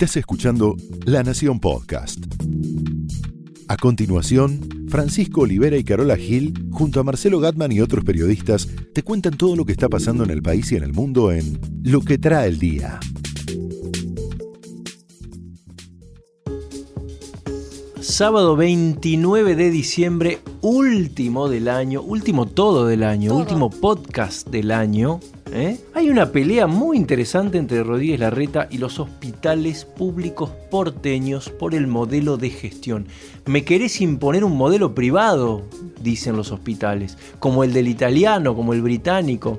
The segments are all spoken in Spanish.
Estás escuchando La Nación Podcast. A continuación, Francisco Olivera y Carola Gil, junto a Marcelo Gatman y otros periodistas, te cuentan todo lo que está pasando en el país y en el mundo en Lo que trae el día. Sábado 29 de diciembre, último del año, último todo del año, Todo. último podcast del año. ¿Eh? Hay una pelea muy interesante entre Rodríguez Larreta y los hospitales públicos porteños por el modelo de gestión. ¿Me querés imponer un modelo privado? Dicen los hospitales, como el del italiano, como el británico.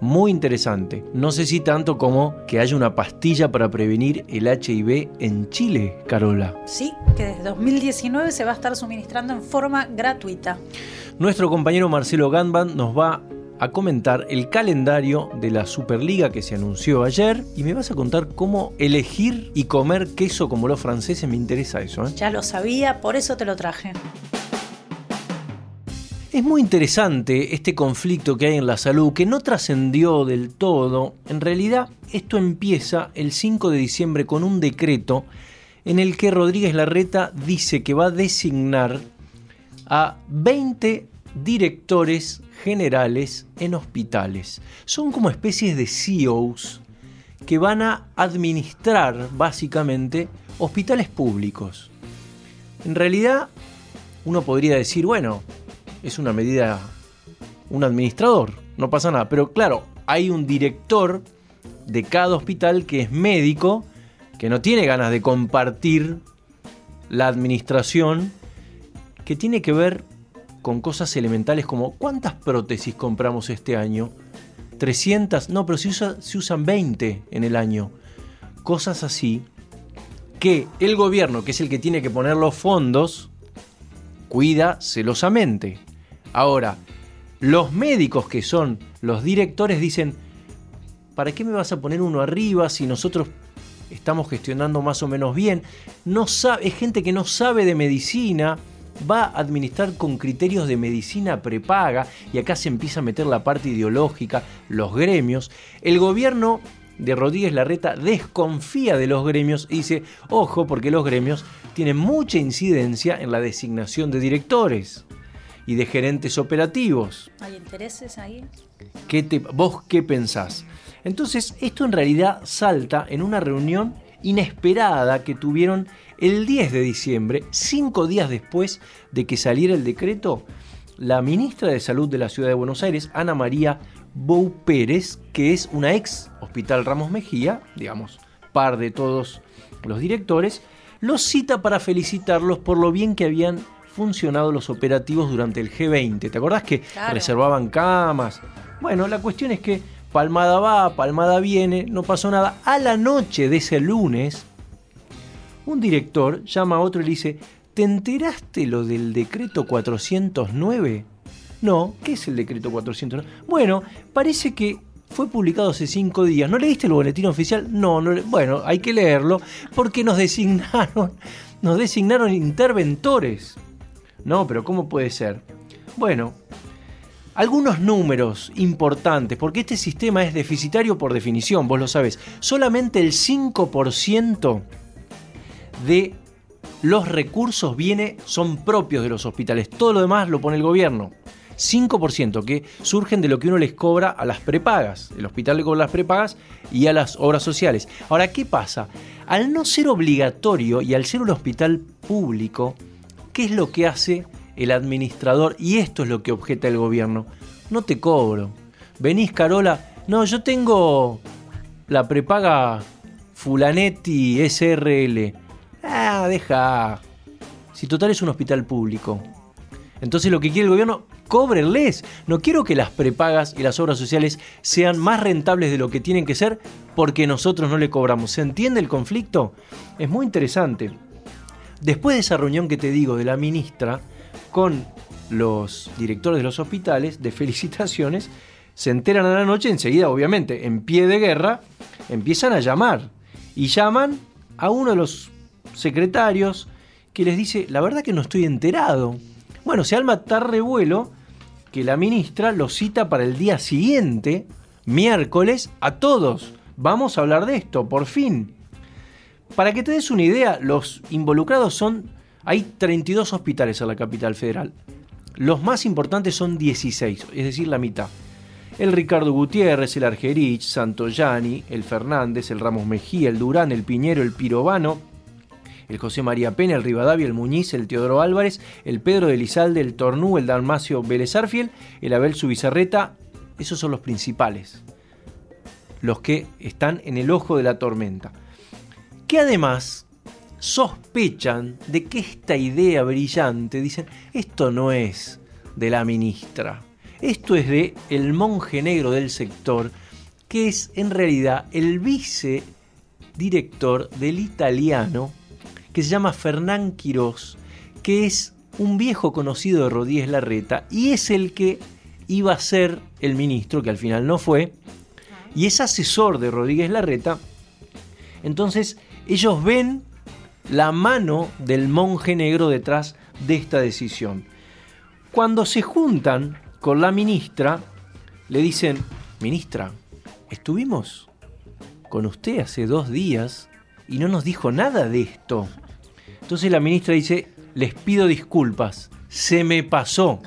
Muy interesante. No sé si tanto como que haya una pastilla para prevenir el HIV en Chile, Carola. Sí, que desde 2019 se va a estar suministrando en forma gratuita. Nuestro compañero Marcelo Ganban nos va a comentar el calendario de la Superliga que se anunció ayer y me vas a contar cómo elegir y comer queso como los franceses. Me interesa eso. ¿eh? Ya lo sabía, por eso te lo traje. Es muy interesante este conflicto que hay en la salud, que no trascendió del todo. En realidad, esto empieza el 5 de diciembre con un decreto en el que Rodríguez Larreta dice que va a designar a 20 directores generales en hospitales. Son como especies de CEOs que van a administrar básicamente hospitales públicos. En realidad, uno podría decir, bueno, es una medida, un administrador, no pasa nada. Pero claro, hay un director de cada hospital que es médico, que no tiene ganas de compartir la administración, que tiene que ver con cosas elementales como ¿cuántas prótesis compramos este año? 300, no, pero se, usa- se usan 20 en el año. Cosas así que el gobierno, que es el que tiene que poner los fondos, cuida celosamente. Ahora, los médicos que son los directores dicen, ¿para qué me vas a poner uno arriba si nosotros estamos gestionando más o menos bien? No sabe, es gente que no sabe de medicina, va a administrar con criterios de medicina prepaga y acá se empieza a meter la parte ideológica, los gremios. El gobierno de Rodríguez Larreta desconfía de los gremios y dice, ojo, porque los gremios tienen mucha incidencia en la designación de directores y de gerentes operativos. ¿Hay intereses ahí? ¿Qué te- ¿Vos qué pensás? Entonces, esto en realidad salta en una reunión inesperada que tuvieron el 10 de diciembre, cinco días después de que saliera el decreto, la ministra de Salud de la Ciudad de Buenos Aires, Ana María Bou Pérez, que es una ex Hospital Ramos Mejía, digamos, par de todos los directores, los cita para felicitarlos por lo bien que habían funcionado los operativos durante el G20. ¿Te acordás que Claro. reservaban camas? Bueno, la cuestión es que palmada va, palmada viene, no pasó nada. A la noche de ese lunes, un director llama a otro y le dice, ¿te enteraste lo del decreto 409? No, ¿qué es el decreto 409? Bueno, parece que fue publicado hace cinco días. ¿No leíste el boletín oficial? No, no le- bueno, hay que leerlo porque nos designaron, nos designaron interventores. No, pero ¿cómo puede ser? Bueno, algunos números importantes, porque este sistema es deficitario por definición, vos lo sabés. Solamente el 5% de los recursos viene, son propios de los hospitales. Todo lo demás lo pone el gobierno. 5% que surgen de lo que uno les cobra a las prepagas. El hospital le cobra las prepagas y a las obras sociales. Ahora, ¿qué pasa? Al no ser obligatorio y al ser un hospital público, ¿qué es lo que hace el administrador? Y esto es lo que objeta el gobierno. No te cobro. Venís, Carola. No, yo tengo la prepaga Fulanetti SRL. Ah, deja. Si total es un hospital público. Entonces lo que quiere el gobierno, cóbrenles. No quiero que las prepagas y las obras sociales sean más rentables de lo que tienen que ser porque nosotros no le cobramos. ¿Se entiende el conflicto? Es muy interesante. Después de esa reunión que te digo de la ministra con los directores de los hospitales, de felicitaciones, se enteran a la noche, enseguida, obviamente, en pie de guerra, empiezan a llamar. Y llaman a uno de los secretarios que les dice, la verdad que no estoy enterado. Bueno, se alma tal revuelo que la ministra lo cita para el día siguiente, miércoles, a todos. Vamos a hablar de esto, por fin. Para que te des una idea, los involucrados son... Hay 32 hospitales en la capital federal. Los más importantes son 16, es decir, la mitad. El Ricardo Gutiérrez, el Argerich, Santoyani, el Fernández, el Ramos Mejía, el Durán, el Piñero, el Pirovano, el José María Pena, el Rivadavia, el Muñiz, el Teodoro Álvarez, el Pedro de Lizalde, el Tornú, el Dalmacio Vélez Arfiel, el Abel Subizarreta, esos son los principales, los que están en el ojo de la tormenta. Que además sospechan de que esta idea brillante, dicen, esto no es de la ministra, esto es de el monje negro del sector, que es en realidad el vicedirector del italiano que se llama Fernán Quirós, que es un viejo conocido de Rodríguez Larreta y es el que iba a ser el ministro, que al final no fue, y es asesor de Rodríguez Larreta. Entonces ellos ven la mano del monje negro detrás de esta decisión. Cuando se juntan con la ministra, le dicen, ministra, estuvimos con usted hace dos días y no nos dijo nada de esto. Entonces la ministra dice, les pido disculpas, se me pasó.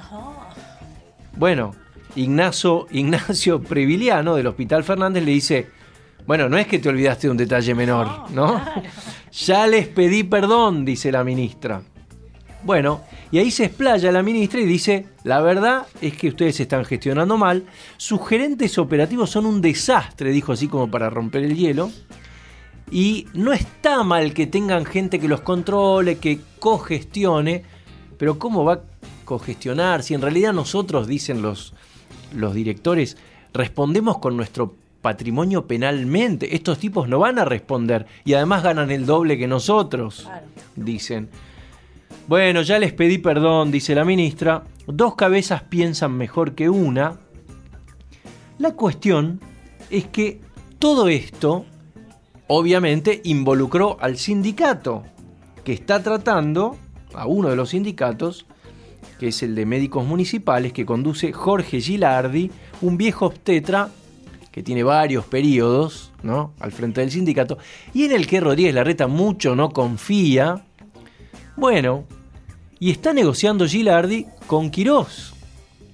Bueno, Ignacio, Ignacio Previliano del Hospital Fernández le dice, bueno, no es que te olvidaste de un detalle menor, ¿no? Ya les pedí perdón, dice la ministra. Bueno, y ahí se explaya la ministra y dice, la verdad es que ustedes están gestionando mal, sus gerentes operativos son un desastre, dijo así como para romper el hielo. Y no está mal que tengan gente que los controle, que cogestione, pero ¿cómo va a cogestionar si en realidad nosotros, dicen los, los directores, respondemos con nuestro patrimonio penalmente? Estos tipos no van a responder y además ganan el doble que nosotros, dicen. Bueno, ya les pedí perdón, dice la ministra. Dos cabezas piensan mejor que una. La cuestión es que todo esto obviamente involucró al sindicato, que está tratando, a uno de los sindicatos, que es el de médicos municipales, que conduce Jorge Gilardi, un viejo obstetra que tiene varios periodos ¿no? al frente del sindicato, y en el que Rodríguez Larreta mucho no confía. Bueno, y está negociando Gilardi con Quirós,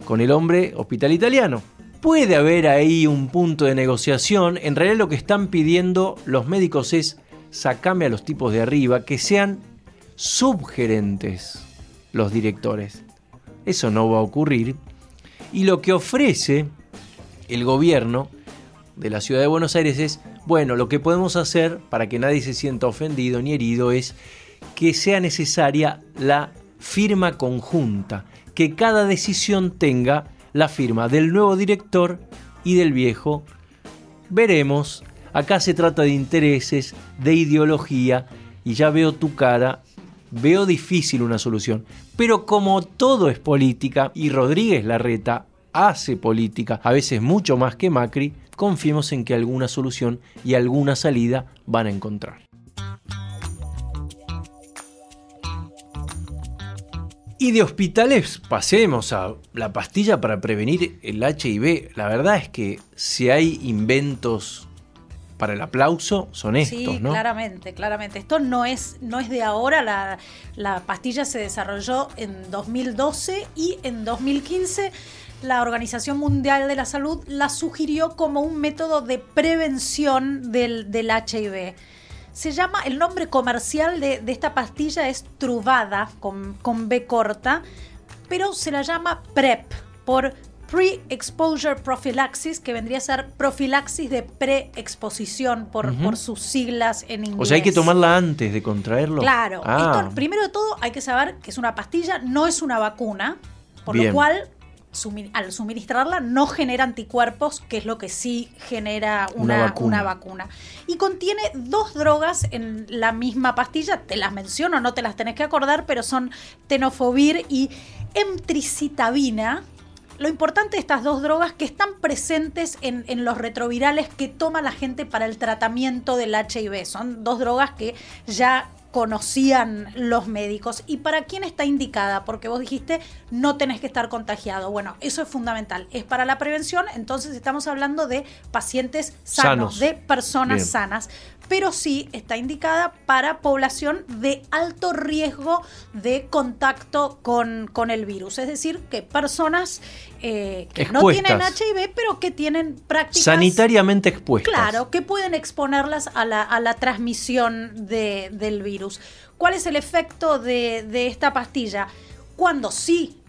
con el hombre hospital italiano puede haber ahí un punto de negociación. En realidad lo que están pidiendo los médicos es sacame a los tipos de arriba, que sean subgerentes los directores. Eso no va a ocurrir. Y lo que ofrece el gobierno de la ciudad de Buenos Aires es, bueno, lo que podemos hacer para que nadie se sienta ofendido ni herido es que sea necesaria la firma conjunta, que cada decisión tenga la firma del nuevo director y del viejo. Veremos, acá se trata de intereses, de ideología, y ya veo tu cara, veo difícil una solución. Pero como todo es política, y Rodríguez Larreta hace política, a veces mucho más que Macri, confiemos en que alguna solución y alguna salida van a encontrar. Y de hospitales pasemos a la pastilla para prevenir el HIV. La verdad es que si hay inventos para el aplauso son estos, sí, Claramente, claramente. Esto no es, no es de ahora. La, la pastilla se desarrolló en 2012 y en 2015 la Organización Mundial de la Salud la sugirió como un método de prevención del, del HIV. Se llama, el nombre comercial de, esta pastilla es Truvada, con, con, B corta, pero se la llama PrEP, por Pre-Exposure Prophylaxis, que vendría a ser profilaxis de pre-exposición por, por, sus siglas en inglés. O sea, hay que tomarla antes de contraerlo. Claro. Ah. primero de todo, hay que saber que es una pastilla, no es una vacuna, por lo cual al suministrarla no genera anticuerpos, que es lo que sí genera una, vacuna. Y contiene dos drogas en la misma pastilla, te las menciono, no te las tenés que acordar, pero son tenofovir y emtricitabina. Lo importante de estas dos drogas que están presentes en, en los retrovirales que toma la gente para el tratamiento del HIV. Son dos drogas que ya conocían los médicos. ¿Y para quién está indicada? Porque vos dijiste no tenés que estar contagiado. Bueno, eso es fundamental. Es para la prevención, entonces estamos hablando de pacientes sanos, de personas sanas pero sí está indicada para población de alto riesgo de contacto con, con el virus. Es decir, que personas eh, que no tienen HIV, pero que tienen prácticas... Sanitariamente expuestas. Claro, que pueden exponerlas a la, a la transmisión de, del virus. ¿Cuál es el efecto de, de esta pastilla? Cuando sí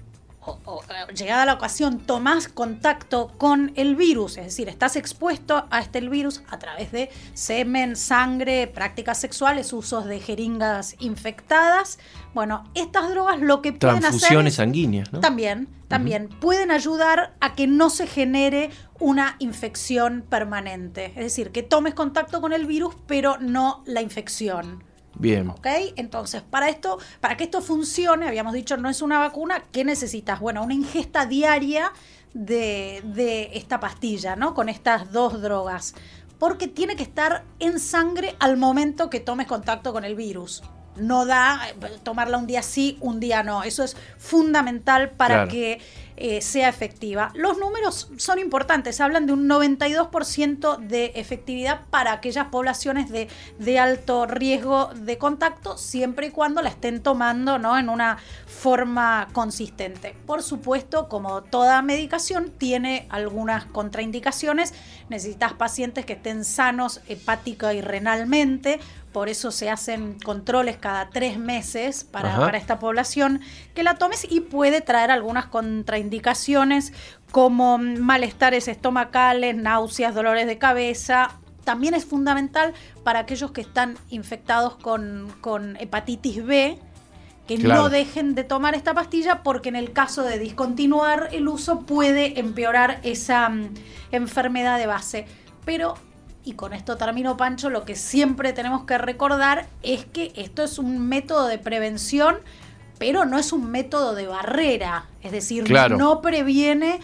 o, eh, llegada la ocasión tomás contacto con el virus, es decir, estás expuesto a este virus a través de semen, sangre, prácticas sexuales, usos de jeringas infectadas. Bueno, estas drogas lo que pueden hacer... Transfusiones sanguíneas, ¿no? También, también. Pueden ayudar a que no se genere una infección permanente. Es decir, que tomes contacto con el virus, pero no la infección. Bien. ¿Ok? Entonces, para esto, para que esto funcione, habíamos dicho, no es una vacuna, ¿qué necesitas? Bueno, una ingesta diaria de, de esta pastilla, ¿no? Con estas dos drogas. Porque tiene que estar en sangre al momento que tomes contacto con el virus no da eh, tomarla un día sí, un día no. Eso es fundamental para que eh, sea efectiva. Los números son importantes, hablan de un 92% de efectividad para aquellas poblaciones de, de, alto riesgo de contacto, siempre y cuando la estén tomando ¿no? en una forma consistente. Por supuesto, como toda medicación, tiene algunas contraindicaciones. Necesitas pacientes que estén sanos hepática y renalmente, por eso se hacen controles cada tres meses para, para, esta población, que la tomes y puede traer algunas contraindicaciones como malestares estomacales, náuseas, dolores de cabeza. También es fundamental para aquellos que están infectados con, con hepatitis B, que no dejen de tomar esta pastilla porque en el caso de discontinuar el uso puede empeorar esa mm, enfermedad de base. Pero y con esto termino Pancho, lo que siempre tenemos que recordar es que esto es un método de prevención, pero no es un método de barrera, es decir, no previene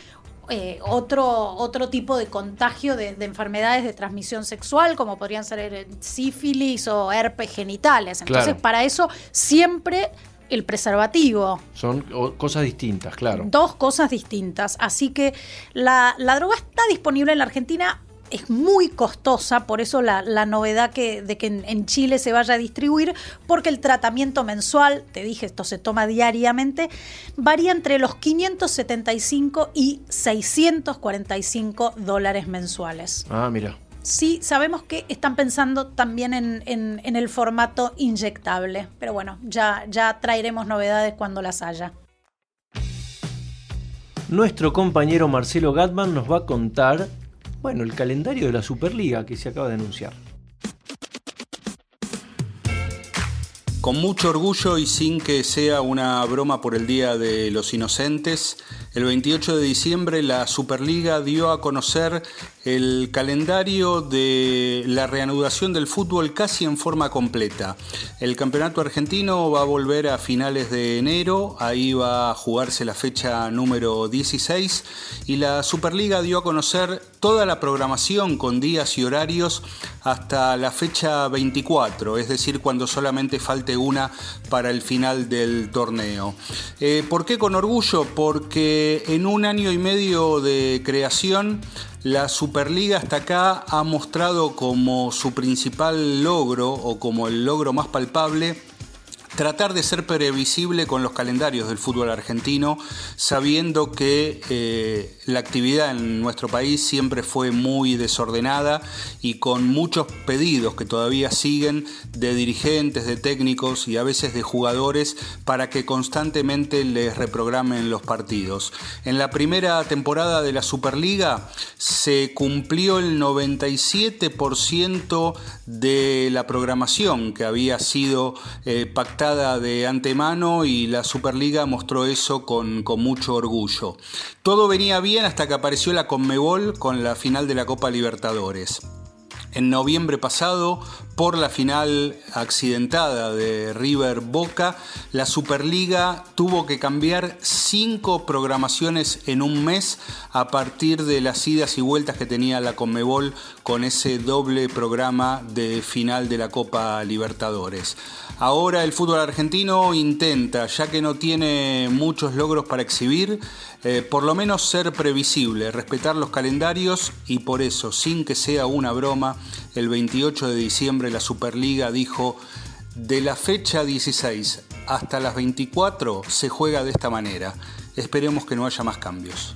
eh, otro, otro tipo de contagio de, enfermedades de transmisión sexual, como podrían ser sífilis o herpes genitales. Entonces, para eso siempre el preservativo. Son cosas distintas, claro. Dos cosas distintas. Así que la, la droga está disponible en la Argentina es muy costosa, por eso la, novedad que, de que en, Chile se vaya a distribuir, porque el tratamiento mensual, te dije, esto se toma diariamente, varía entre los 575 y 645 dólares mensuales. Ah, mira. Sí, sabemos que están pensando también en, en, el formato inyectable, pero bueno, ya, ya traeremos novedades cuando las haya. Nuestro compañero Marcelo Gatman nos va a contar bueno, el calendario de la Superliga que se acaba de anunciar. Con mucho orgullo y sin que sea una broma por el Día de los Inocentes, el 28 de diciembre la Superliga dio a conocer el calendario de la reanudación del fútbol casi en forma completa. El campeonato argentino va a volver a finales de enero, ahí va a jugarse la fecha número 16 y la Superliga dio a conocer toda la programación con días y horarios hasta la fecha 24, es decir, cuando solamente falte una para el final del torneo. Eh, ¿Por qué con orgullo? Porque en un año y medio de creación la Superliga hasta acá ha mostrado como su principal logro o como el logro más palpable tratar de ser previsible con los calendarios del fútbol argentino, sabiendo que eh, la actividad en nuestro país siempre fue muy desordenada y con muchos pedidos que todavía siguen de dirigentes, de técnicos y a veces de jugadores para que constantemente les reprogramen los partidos. En la primera temporada de la Superliga se cumplió el 97% de la programación que había sido eh, pactada de antemano y la Superliga mostró eso con, con mucho orgullo. Todo venía bien hasta que apareció la Conmebol con la final de la Copa Libertadores. En noviembre pasado, por la final accidentada de River Boca, la Superliga tuvo que cambiar cinco programaciones en un mes a partir de las idas y vueltas que tenía la Conmebol con ese doble programa de final de la Copa Libertadores. Ahora el fútbol argentino intenta, ya que no tiene muchos logros para exhibir, eh, por lo menos ser previsible, respetar los calendarios y por eso, sin que sea una broma, el 28 de diciembre la Superliga dijo, de la fecha 16 hasta las 24 se juega de esta manera. Esperemos que no haya más cambios.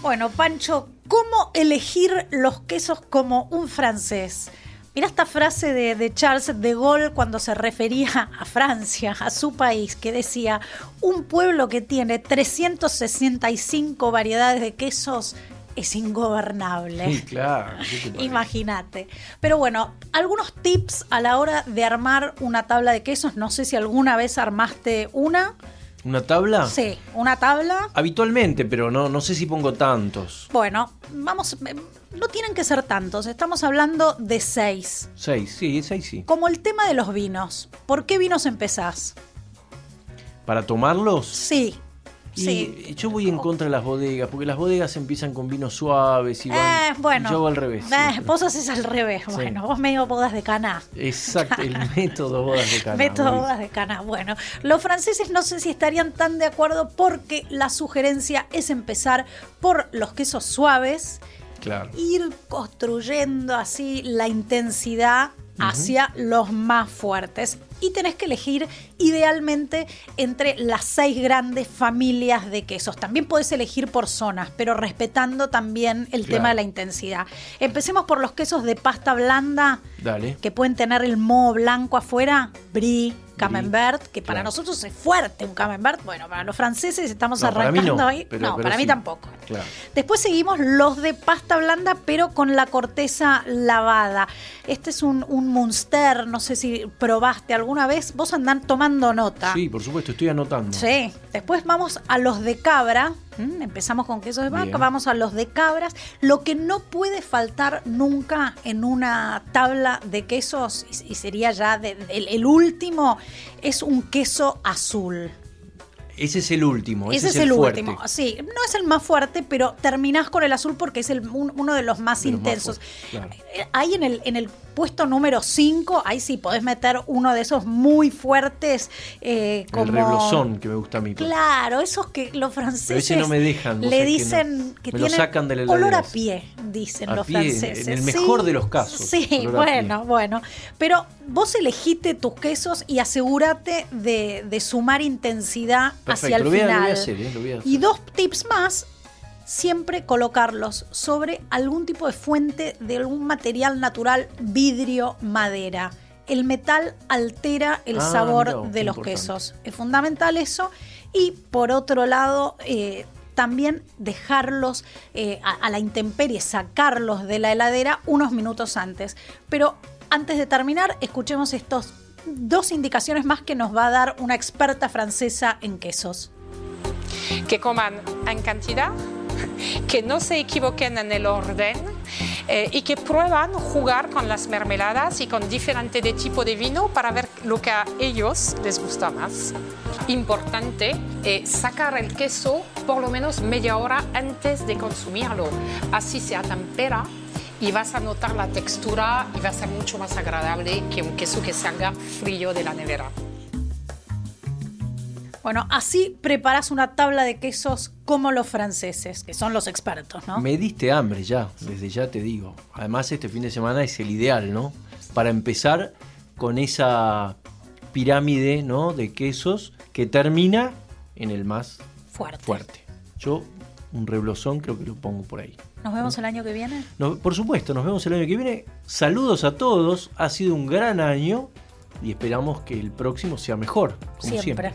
Bueno, Pancho, ¿cómo elegir los quesos como un francés? Mira esta frase de, Charles de Gaulle cuando se refería a Francia, a su país, que decía, un pueblo que tiene 365 variedades de quesos es ingobernable. Sí, claro. Imagínate. Pero bueno, algunos tips a la hora de armar una tabla de quesos. No sé si alguna vez armaste una. ¿Una tabla? Sí, una tabla. Habitualmente, pero no, no sé si pongo tantos. Bueno, vamos, eh, no tienen que ser tantos, estamos hablando de seis. Seis, sí, seis sí. Como el tema de los vinos. ¿Por qué vinos empezás? ¿Para tomarlos? Sí. Y yo voy en contra de las bodegas, porque las bodegas empiezan con vinos suaves y, van, eh, bueno, yo hago al revés. Eh, vos haces al revés, bueno, vos medio bodas de cana. Exacto, el método bodas de cana. método bodas de cana. Bueno, los franceses no sé si estarían tan de acuerdo porque la sugerencia es empezar por los quesos suaves, claro. ir construyendo así la intensidad hacia los más fuertes y tenés que elegir idealmente entre las seis grandes familias de quesos. También podés elegir por zonas, pero respetando también el tema de la intensidad. Empecemos por los quesos de pasta blanda, que pueden tener el moho blanco afuera, brie, camembert, que para nosotros es fuerte un camembert. Bueno, para los franceses estamos arrancando ahí. no, para mí tampoco. Después seguimos los de pasta blanda, pero con la corteza lavada. Este es un, un Munster, no sé si probaste alguna vez. Vos andán tomando nota. Sí, por supuesto, estoy anotando. Sí. Después vamos a los de cabra. Mm, empezamos con queso de vaca, vamos a los de cabras. Lo que no puede faltar nunca en una tabla de quesos, y sería ya el último, es un queso azul. Ese es el último. Ese, es, el, último. Sí, no es el más fuerte, pero terminás con el azul porque es el, uno de los más intensos. Ahí en el, en el puesto número 5, ahí sí podés meter uno de esos muy fuertes. Eh, como... El reblosón que me gusta a mí. Claro, esos que los franceses. Pero no me dejan. Le dicen que, me lo sacan de la olor a pie, dicen los franceses. En el mejor de los casos. Sí, bueno, bueno. Pero vos elegiste tus quesos y asegúrate de, de sumar intensidad hacia el final. Y dos tips más siempre colocarlos sobre algún tipo de fuente de algún material natural, vidrio, madera. El metal altera el ah, sabor de los quesos. Es fundamental eso. Y por otro lado, eh, también dejarlos eh, a, la intemperie, sacarlos de la heladera unos minutos antes. Pero antes de terminar, escuchemos estos dos indicaciones más que nos va a dar una experta francesa en quesos. Que coman en cantidad, que no se equivoquen en el orden eh, y que prueban jugar con las mermeladas y con diferentes de tipo de vino para ver lo que a ellos les gusta más. Importante eh, sacar el queso por lo menos media hora antes de consumirlo. Así se atempera y vas a notar la textura y va a ser mucho más agradable que un queso que salga frío de la nevera. Bueno, así preparas una tabla de quesos como los franceses, que son los expertos, ¿no? Me diste hambre ya, desde ya te digo. Además, este fin de semana es el ideal, ¿no? Para empezar con esa pirámide, ¿no? De quesos que termina en el más fuerte. fuerte. Yo un reblosón creo que lo pongo por ahí. ¿Nos vemos el año que viene? por supuesto, nos vemos el año que viene. Saludos a todos, ha sido un gran año y esperamos que el próximo sea mejor. Como siempre.